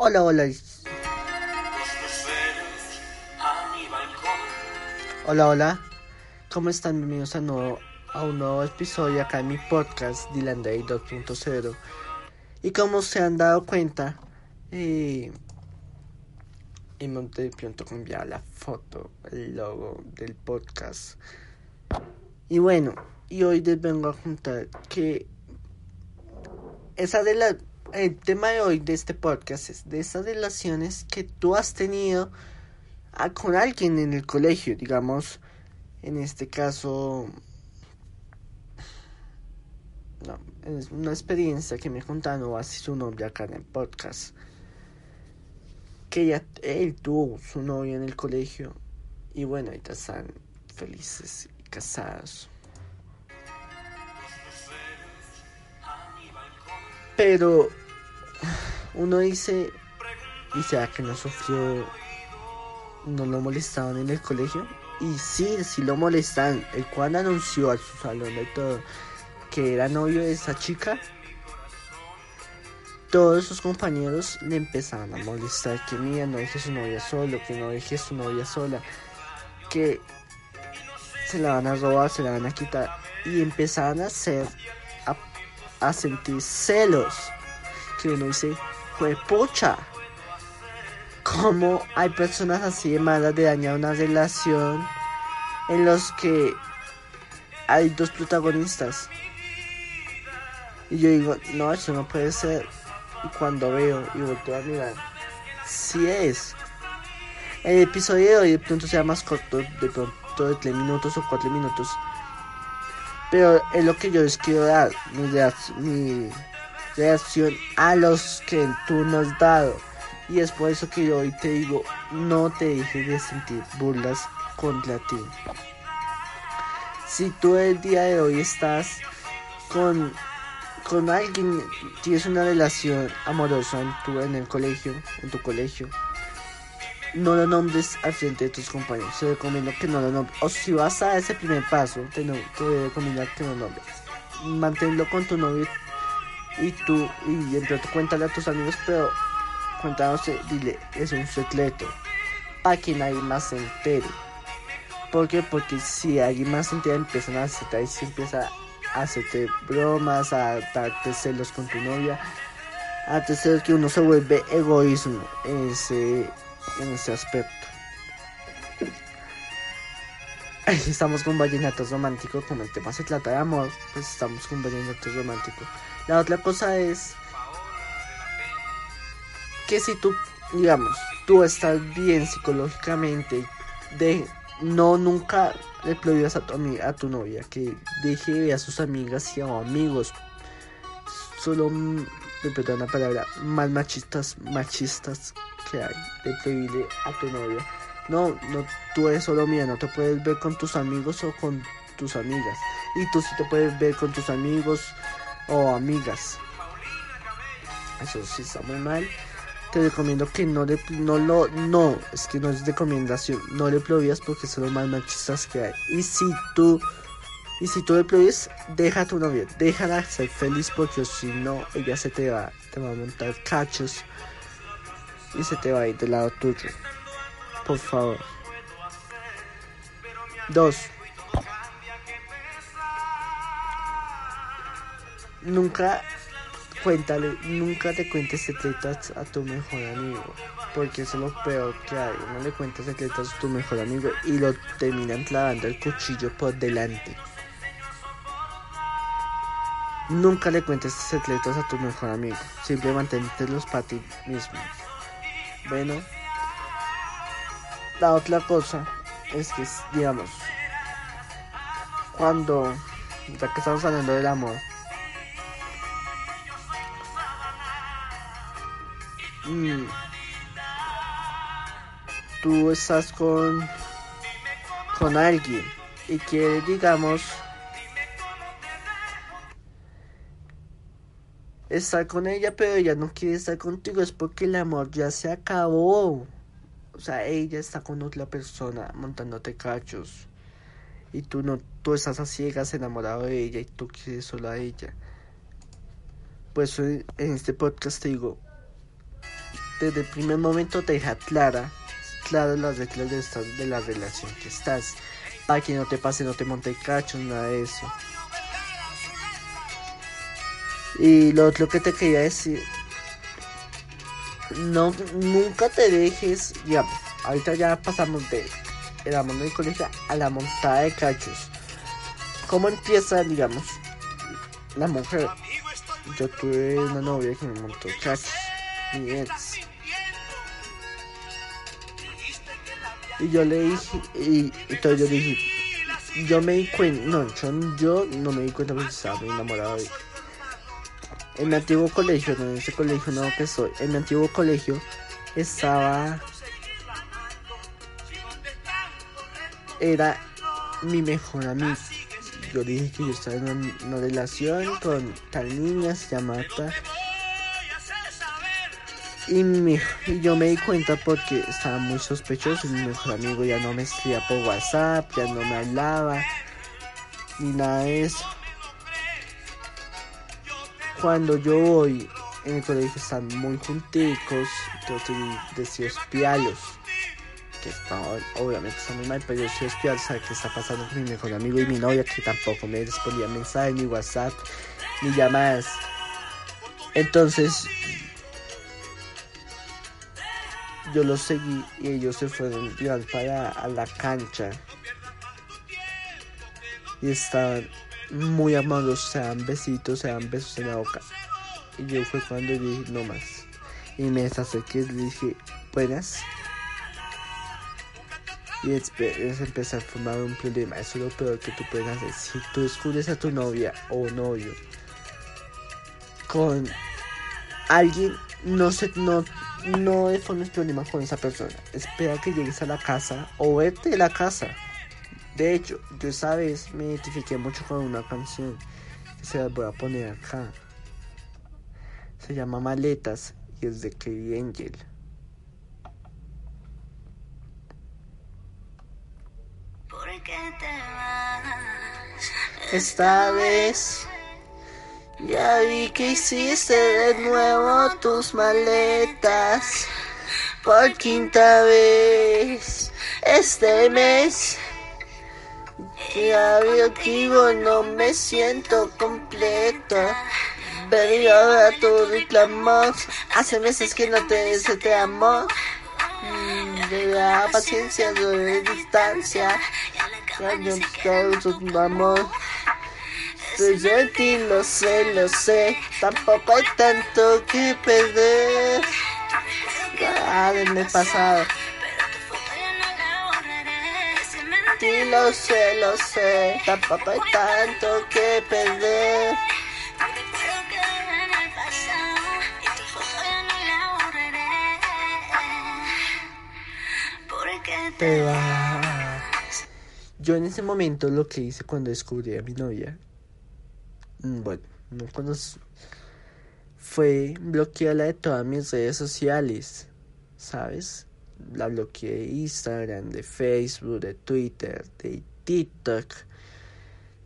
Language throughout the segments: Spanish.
Hola, hola. Hola, hola. ¿Cómo están? Bienvenidos a, nuevo, a un nuevo episodio acá en mi podcast Dylan Day 2.0. Y como se han dado cuenta, eh, y de pronto cambiar la foto, el logo del podcast. Y bueno, y hoy les vengo a contar que esa de la el tema de hoy de este podcast es de esas relaciones que tú has tenido con alguien en el colegio, digamos, en este caso, no, es una experiencia que me contaron así su novia acá en el podcast, que ella, él tuvo su novia en el colegio y bueno, ahorita están felices y casados. Pero uno dice, ¿y sea que no sufrió no lo molestaban en el colegio. Y sí, sí lo molestaban. El cual anunció a su salón de todo que era novio de esa chica. Todos sus compañeros le empezaban a molestar que mía no deje su novia solo, que no deje su novia sola, que se la van a robar, se la van a quitar. Y empezaban a hacer, a, sentir celos. Que uno dice, fue pocha cómo hay personas así de malas de dañar una relación en los que hay dos protagonistas. Y yo digo, no, eso no puede ser. Y cuando veo y volteo a mirar, sí es. El episodio de hoy de pronto sea más corto, de pronto de 3 minutos o 4 minutos. Pero es lo que yo les quiero dar, mi reacción a los que tú nos has dado y es por eso que yo hoy te digo, no te dejes de sentir burlas contra ti. Si tú el día de hoy estás con, con alguien, tienes una relación amorosa en, tu, en el colegio, en tu colegio, no lo nombres al frente de tus compañeros. Te recomiendo que no lo nombres. O si vas a ese primer paso, te, no, te recomiendo que no lo nombres. Manténlo con tu novio y tú, y entre cuéntale a tus amigos, pero contándose, dile, es un secreto, para que nadie más se entere. ¿Por qué? Porque si alguien más se entera, empiezan a aceptar y se empieza a hacerte bromas, a darte celos con tu novia, a hacer que uno se vuelve egoísmo en ese, en ese aspecto. Estamos con vallenatos románticos, como el tema se trata de amor, pues estamos con vallenatos románticos. La otra cosa es que si tú, digamos, tú estás bien psicológicamente, de no nunca le prohíbas a tu, a tu novia que deje a sus amigas y a amigos, solo, me perdón la palabra, más machistas, machistas que hay, de prohibirle a tu novia. No, no, tú eres solo mía, no te puedes ver con tus amigos o con tus amigas. Y tú sí te puedes ver con tus amigos o amigas. Eso sí está muy mal te recomiendo que no le, no lo, no, es que no es recomendación, no le prohíbas porque son los más machistas que hay. Y si tú, y si tú le prohíbes, deja a tu novia, déjala ser feliz porque si no, ella se te va, te va a montar cachos y se te va a ir del lado tuyo. Por favor. Dos. Nunca cuéntale, nunca te cuentes secretos a tu mejor amigo, porque eso es lo peor que hay. No le cuentas secretos a tu mejor amigo y lo terminan clavando el cuchillo por delante. Nunca le cuentes secretos a tu mejor amigo, siempre los para ti mismo. Bueno, la otra cosa es que, digamos, cuando, ya que estamos hablando del amor, mm, tú estás con con alguien y que digamos estar con ella pero ella no quiere estar contigo es porque el amor ya se acabó o sea ella está con otra persona montándote cachos y tú no tú estás a ciegas enamorado de ella y tú quieres solo a ella pues en este podcast te digo desde el primer momento te deja clara claro las reglas de, de la relación que estás. Para que no te pase, no te monte cachos, nada de eso. Y lo otro que te quería decir, no, nunca te dejes, ya, ahorita ya pasamos de el amor del colegio a la montada de cachos. ¿Cómo empieza, digamos, la mujer? Yo tuve una novia que me montó cachos, mi. Y yo le dije, y, entonces yo dije, yo me di cuenta, no, yo, no me di cuenta porque estaba muy enamorado de En mi antiguo colegio, no en ese colegio no que soy, en mi antiguo colegio estaba, era mi mejor amigo. Yo dije que yo estaba en una, relación con tal niña, se llama y, yo me di cuenta porque estaba muy sospechoso. Mi mejor amigo ya no me escribía por WhatsApp, ya no me hablaba, ni nada de eso. Cuando yo voy en el colegio están muy junticos, entonces decido espiarlos. Que está, obviamente está muy mal, pero yo decido espiar, saber qué está pasando con mi mejor amigo y mi novia, que tampoco me respondía mensajes, ni WhatsApp, ni llamadas. Entonces yo los seguí y ellos se fueron para a la cancha y estaban muy amados, se dan besitos, se dan besos en la boca. Y yo fue cuando dije, no más. Y me acerqué y le dije, buenas. Y es empezar a formar un problema. Eso es lo peor que tú puedes hacer. Si tú descubres a tu novia o novio con alguien, no se, no, no formes problemas con esa persona. Espera que llegues a la casa o vete de la casa. De hecho, yo esa vez me identifiqué mucho con una canción que se la voy a poner acá. Se llama Maletas y es de Katie Angel. Esta vez ya vi que hiciste de nuevo tus maletas por quinta vez este mes. Que no me siento completa. Pero ahora tu reclamo. Hace meses que no te dice te amo. De la paciencia de distancia. Ya no tu amor. Estoy de ti, lo sé, lo sé. Tampoco hay tanto que perder. Ah, del pasado. Sí, lo sé, lo sé. Tampoco hay tanto que perder. Te vas. Yo en ese momento lo que hice cuando descubrí a mi novia Mm, bueno, no conozco, fue bloquearla de todas mis redes sociales, ¿sabes? La bloqueé de Instagram, de Facebook, de Twitter, de TikTok,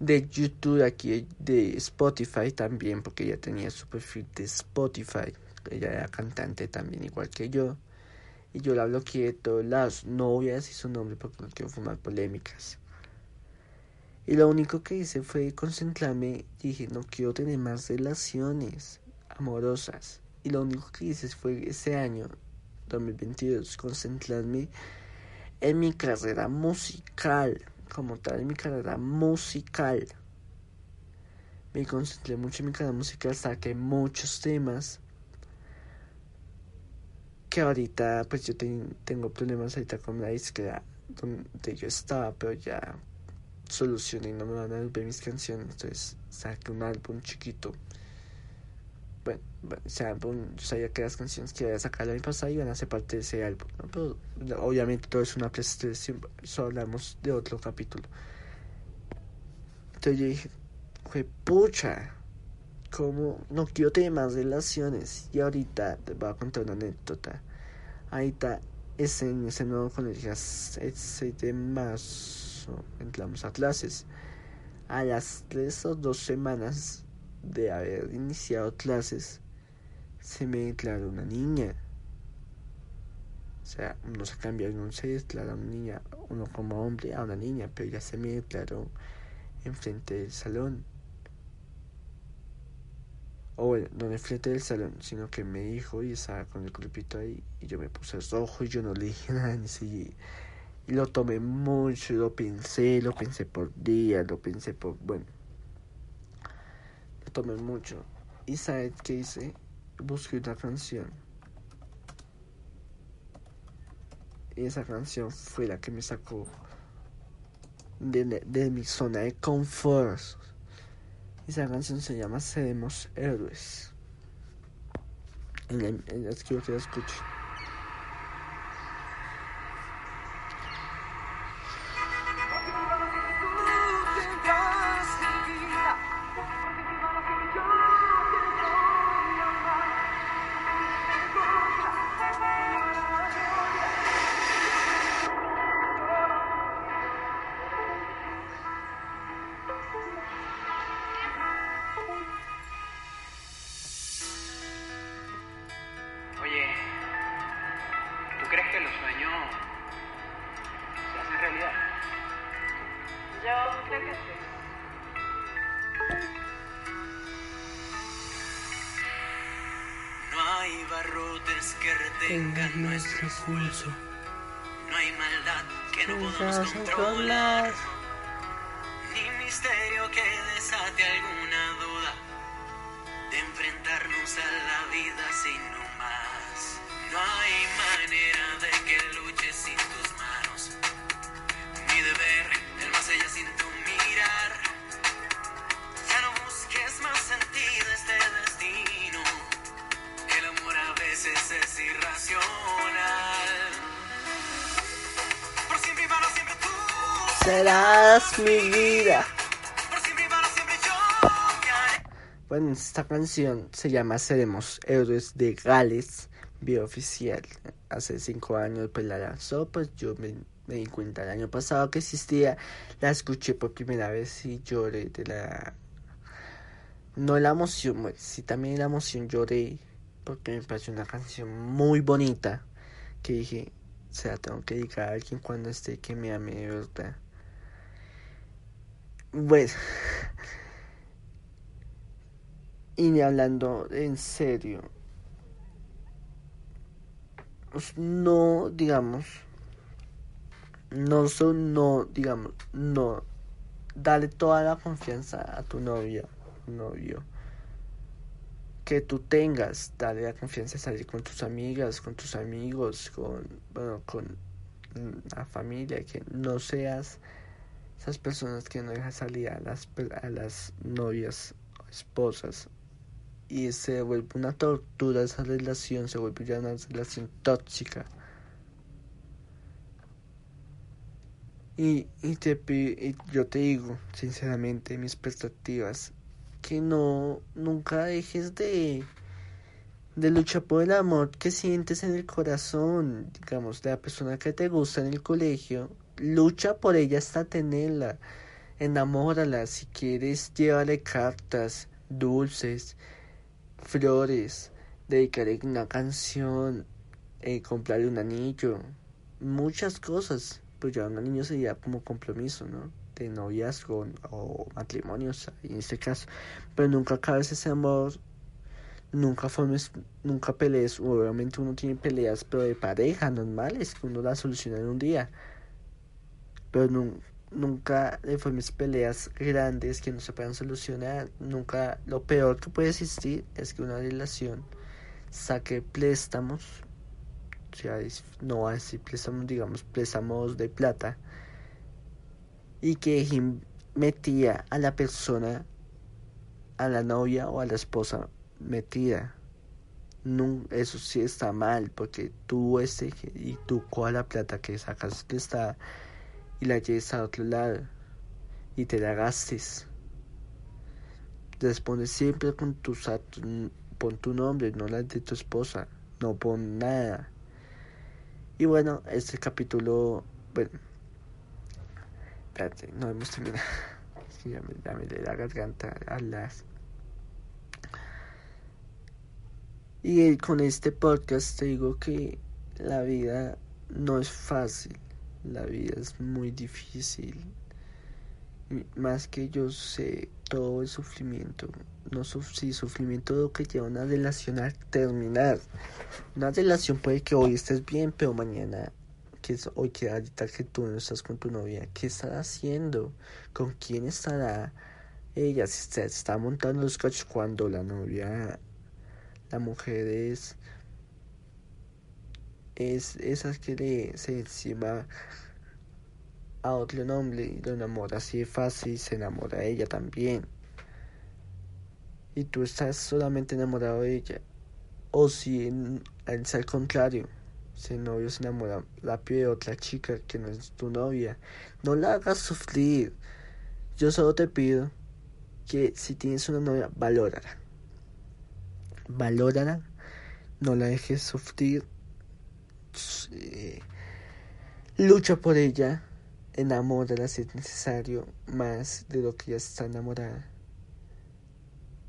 de YouTube, aquí de Spotify también, porque ella tenía su perfil de Spotify. Ella era cantante también, igual que yo. Y yo la bloqueé de todas las novias y su nombre porque no quiero fumar polémicas. Y lo único que hice fue concentrarme dije, no quiero tener más relaciones amorosas. Y lo único que hice fue ese año, 2022, concentrarme en mi carrera musical, como tal, en mi carrera musical. Me concentré mucho en mi carrera musical, saqué muchos temas. Que ahorita, pues yo tengo problemas ahorita con la disquera donde yo estaba, pero ya solucioné y no me van a ver mis canciones. Entonces saqué un álbum chiquito bueno, ese álbum, yo sabía que las canciones que iba a sacar el año pasado iban a ser parte de ese álbum, pero obviamente todo es una presentación, solo hablamos de otro capítulo. Entonces yo dije, pucha, como no quiero tener más relaciones. Y ahorita te voy a contar una anécdota. Ahorita ese, ese nuevo colegio, el 6 de marzo, entramos a clases. A las tres o dos semanas de haber iniciado clases, se me declaró una niña. O sea, uno se cambia, uno se declara una niña, uno como hombre a una niña, pero ya se me declaró enfrente del salón. O bueno, no enfrente del salón, sino que me dijo y estaba con el grupito ahí y yo me puse rojo y yo no le dije nada ni si y lo tomé mucho, lo pensé, lo pensé por días, lo pensé por, bueno, tomé mucho. Y sabes qué hice? Busqué una canción. Y esa canción fue la que me sacó de, mi zona de confort. Esa canción se llama Seremos Héroes. En la, en que la escuchen. No hay maldad que no podamos controlar, ni misterio que desate alguna duda de enfrentarnos a la vida sin no más. No hay manera mi vida. Bueno, esta canción se llama Seremos Héroes de Gales, vía oficial. Hace cinco años pues la lanzó, pues yo me, di cuenta el año pasado que existía, la escuché por primera vez y lloré de la... No la emoción, pues, sí también la emoción lloré porque me pareció una canción muy bonita que dije, o sea, tengo que dedicar a alguien cuando esté que me ame de verdad. Bueno. Y hablando en serio. Pues no, digamos. No son, no, digamos, no. Dale toda la confianza a tu novia, novio. Que tú tengas, dale la confianza de salir con tus amigas, con tus amigos, con, bueno, con la familia, que no seas esas personas que no dejan salir a las, a las novias o esposas y se vuelve una tortura esa relación, se vuelve ya una relación tóxica. Y, y, te, y yo te digo, sinceramente, mis perspectivas, que no, nunca dejes de, de luchar por el amor que sientes en el corazón, digamos, de la persona que te gusta en el colegio, lucha por ella hasta tenerla. Enamórala, si quieres, llévale cartas, dulces, flores, dedicarle una canción, eh, comprarle un anillo, muchas cosas. Pues ya un anillo sería como compromiso, ¿no? De noviazgo o matrimonios, en este caso. Pero nunca acabes ese amor, nunca formes, nunca pelees. Obviamente uno tiene peleas, pero de pareja, normales, que uno las soluciona en un día pero nunca de formas peleas grandes que no se puedan solucionar. Nunca lo peor que puede existir es que una relación saque préstamos, o sea, no a decir préstamos, digamos, préstamos de plata, y que metía a la persona, a la novia o a la esposa, metida. No, eso sí está mal, porque tú este y tú coja la plata que sacas que está y la lleves a otro lado y te la gastes. Responde siempre con tus pon tu nombre, no la de tu esposa, no pon nada. Y bueno, este capítulo, bueno, espérate, no hemos terminado. ya me, ya la garganta a las Y con este podcast te digo que la vida no es fácil, la vida es muy difícil. Más que yo sé todo el sufrimiento, no sí, sufrimiento lo que lleva una relación a terminar. Una relación puede que hoy estés bien, pero mañana, que es hoy que ahorita que tú no estás con tu novia, ¿qué estará haciendo? ¿Con quién estará ella? Si se está montando los coches cuando la novia la mujer es es esas que le se encima a otro hombre y lo enamora así de fácil se enamora de ella también. Y tú estás solamente enamorado de ella. O si es al contrario si el novio se enamora rápido de otra chica que no es tu novia no la hagas sufrir. Yo solo te pido que si tienes una novia valórala. Valórala, no la dejes sufrir, lucha por ella, enamórala si es necesario, más de lo que ya está enamorada.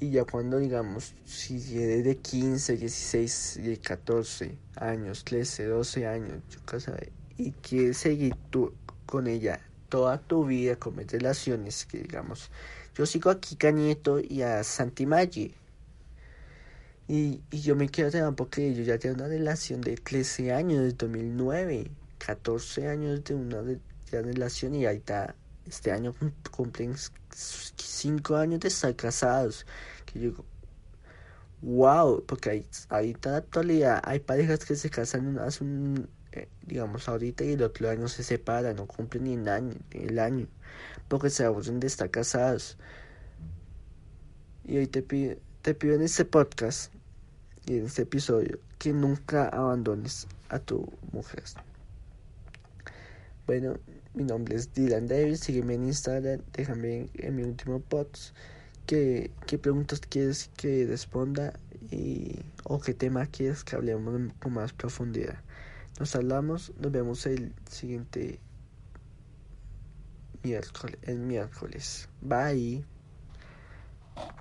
Y ya cuando digamos, si eres de 15, 16, 14 años, 13, 12 años, yo qué y quieres seguir tú con ella toda tu vida, con relaciones, que digamos, yo sigo aquí Cañeto y a Santi Maggi y, y yo me quiero tener porque yo ya tengo una relación de 13 años, desde 2009, 14 años de una relación y ahí está, este año cumplen 5 años de estar casados. Que yo digo, wow, porque ahí, ahorita en la actualidad hay parejas que se casan hace un, eh, digamos ahorita y el otro año se separan, no cumplen ni el año, el año porque se aburren de estar casados. Y hoy te pido te pido en este podcast y en este episodio que nunca abandones a tu mujer. Bueno, mi nombre es Dylan Davis, sígueme en Instagram, déjame en mi último post qué, qué preguntas quieres que responda y o qué tema quieres que hablemos con más profundidad. Nos hablamos, nos vemos el siguiente miércoles, el miércoles. Bye.